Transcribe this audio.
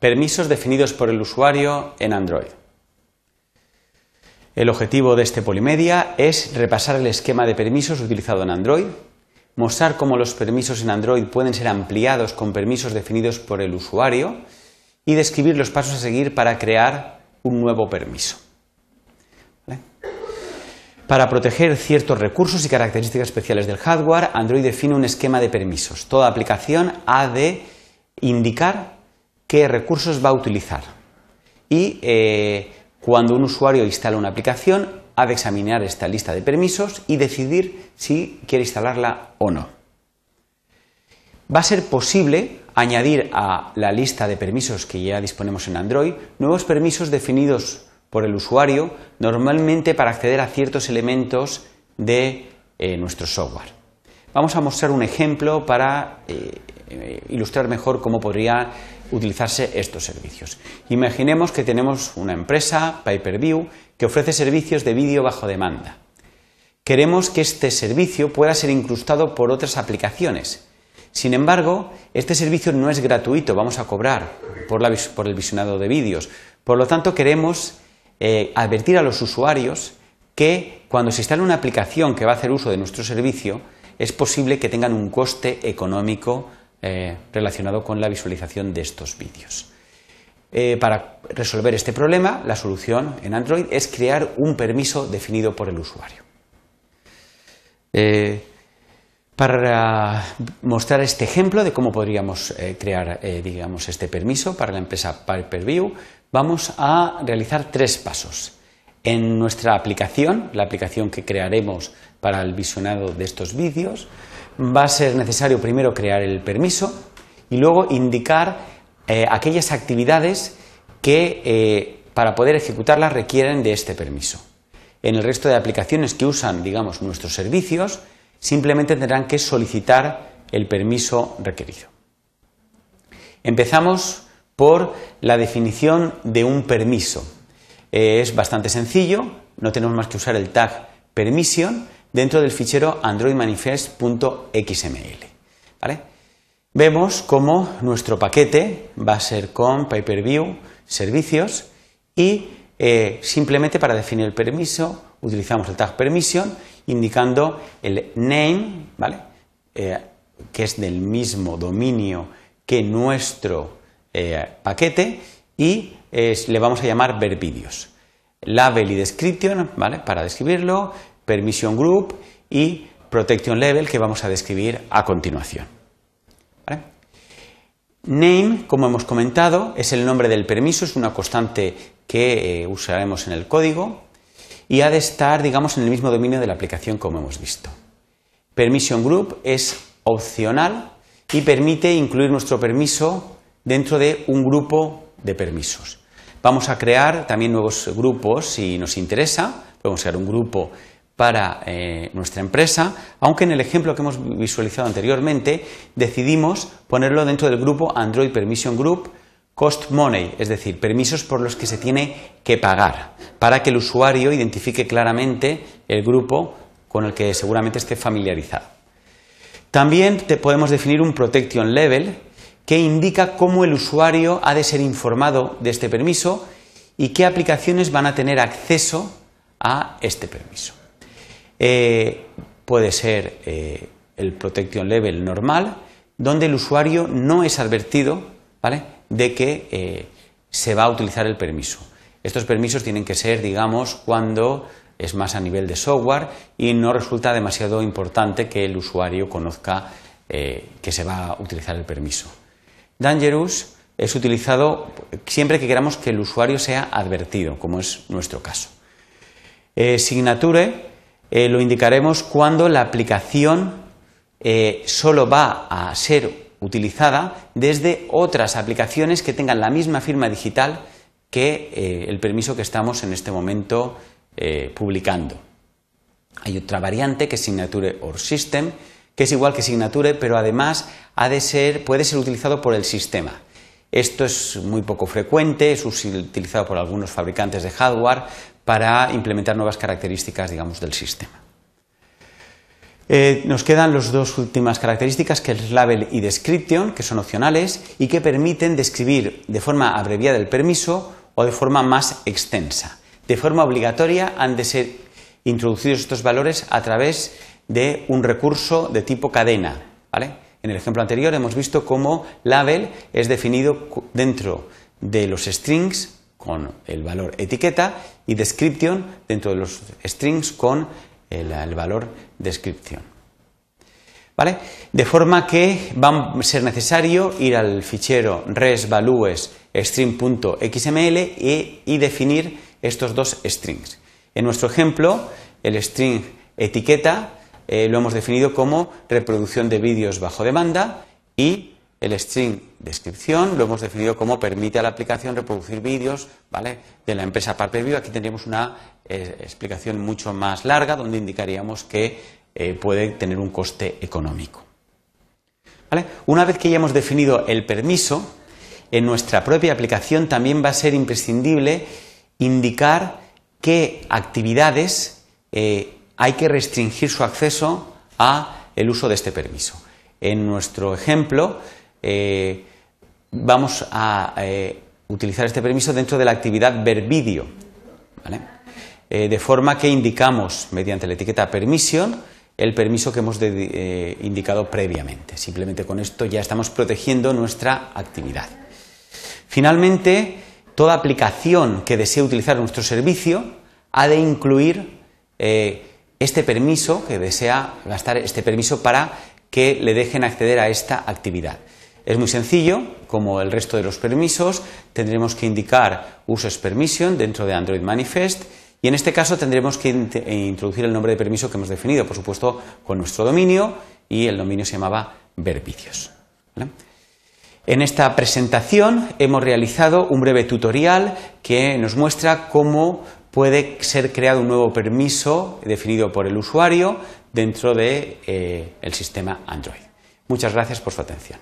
Permisos definidos por el usuario en Android. El objetivo de este Polimedia es repasar el esquema de permisos utilizado en Android, mostrar cómo los permisos en Android pueden ser ampliados con permisos definidos por el usuario y describir los pasos a seguir para crear un nuevo permiso. Para proteger ciertos recursos y características especiales del hardware, Android define un esquema de permisos. Toda aplicación ha de indicar qué recursos va a utilizar. Y eh, cuando un usuario instala una aplicación, ha de examinar esta lista de permisos y decidir si quiere instalarla o no. Va a ser posible añadir a la lista de permisos que ya disponemos en Android nuevos permisos definidos por el usuario, normalmente para acceder a ciertos elementos de eh, nuestro software. Vamos a mostrar un ejemplo para eh, ilustrar mejor cómo podría utilizarse estos servicios. Imaginemos que tenemos una empresa, Pay-Per-View, que ofrece servicios de vídeo bajo demanda. Queremos que este servicio pueda ser incrustado por otras aplicaciones. Sin embargo, este servicio no es gratuito, vamos a cobrar por, el visionado de vídeos. Por lo tanto, queremos eh, advertir a los usuarios que cuando se instale una aplicación que va a hacer uso de nuestro servicio, es posible que tengan un coste económico eh, relacionado con la visualización de estos vídeos. Eh, para resolver este problema, la solución en Android es crear un permiso definido por el usuario. Eh, para mostrar este ejemplo de cómo podríamos crear digamos, este permiso para la empresa Pay-Per-View, vamos a realizar tres pasos. En nuestra aplicación, la aplicación que crearemos para el visionado de estos vídeos, va a ser necesario primero crear el permiso y luego indicar eh, aquellas actividades que eh, para poder ejecutarlas requieren de este permiso. En el resto de aplicaciones que usan, digamos, nuestros servicios, simplemente tendrán que solicitar el permiso requerido. Empezamos por la definición de un permiso. Es bastante sencillo, no tenemos más que usar el tag permission dentro del fichero androidmanifest.xml. Vemos cómo nuestro paquete va a ser con pay-per-view servicios y eh, simplemente para definir el permiso utilizamos el tag permission indicando el name, ¿vale? Eh, que es del mismo dominio que nuestro eh, paquete y le vamos a llamar ver vídeos. Label y description, ¿vale? Para describirlo, permission group y protection level que vamos a describir a continuación. Name, como hemos comentado, es el nombre del permiso, es una constante que eh, usaremos en el código y ha de estar, digamos, en el mismo dominio de la aplicación como hemos visto. Permission group es opcional y permite incluir nuestro permiso dentro de un grupo de permisos. Vamos a crear también nuevos grupos si nos interesa. Podemos crear un grupo para eh, nuestra empresa, aunque en el ejemplo que hemos visualizado anteriormente decidimos ponerlo dentro del grupo Android Permission Group Cost Money, es decir, permisos por los que se tiene que pagar, para que el usuario identifique claramente el grupo con el que seguramente esté familiarizado. También te podemos definir un Protection Level que indica cómo el usuario ha de ser informado de este permiso y qué aplicaciones van a tener acceso a este permiso. Eh, puede ser eh, el protection level normal, donde el usuario no es advertido de que eh, se va a utilizar el permiso. Estos permisos tienen que ser, digamos, cuando es más a nivel de software y no resulta demasiado importante que el usuario conozca que se va a utilizar el permiso. Dangerous es utilizado siempre que queramos que el usuario sea advertido, como es nuestro caso. signature eh, lo indicaremos cuando la aplicación eh, solo va a ser utilizada desde otras aplicaciones que tengan la misma firma digital que eh, el permiso que estamos en este momento publicando. Hay otra variante que es Signature or System, que es igual que Signature, pero además ha de ser, puede ser utilizado por el sistema. Esto es muy poco frecuente, es utilizado por algunos fabricantes de hardware, para implementar nuevas características, digamos, del sistema. Eh, nos quedan las dos últimas características, que es label y description, que son opcionales y que permiten describir de forma abreviada el permiso o de forma más extensa. De forma obligatoria han de ser introducidos estos valores a través de un recurso de tipo cadena. En el ejemplo anterior hemos visto cómo label es definido dentro de los strings con el valor etiqueta y description dentro de los strings con el, valor descripción. ¿Vale? De forma que va a ser necesario ir al fichero resvalues string.xml y, y definir estos dos strings. En nuestro ejemplo, el string etiqueta eh, lo hemos definido como reproducción de vídeos bajo demanda y el string descripción lo hemos definido como permite a la aplicación reproducir vídeos ¿vale? de la empresa PartPreview. Aquí tendríamos una eh, explicación mucho más larga donde indicaríamos que eh, puede tener un coste económico. Una vez que ya hemos definido el permiso, en nuestra propia aplicación también va a ser imprescindible indicar qué actividades hay que restringir su acceso a el uso de este permiso. En nuestro ejemplo, eh, vamos a eh, utilizar este permiso dentro de la actividad ver vídeo, eh, de forma que indicamos mediante la etiqueta permission el permiso que hemos indicado previamente. Simplemente con esto ya estamos protegiendo nuestra actividad. Finalmente, toda aplicación que desee utilizar nuestro servicio ha de incluir este permiso, que desea gastar este permiso para que le dejen acceder a esta actividad. Es muy sencillo, como el resto de los permisos, tendremos que indicar uses permission dentro de Android Manifest y en este caso tendremos que eh, introducir el nombre de permiso que hemos definido, por supuesto, con nuestro dominio y el dominio se llamaba ver vídeos. En esta presentación hemos realizado un breve tutorial que nos muestra cómo puede ser creado un nuevo permiso definido por el usuario dentro del de, eh, sistema Android. Muchas gracias por su atención.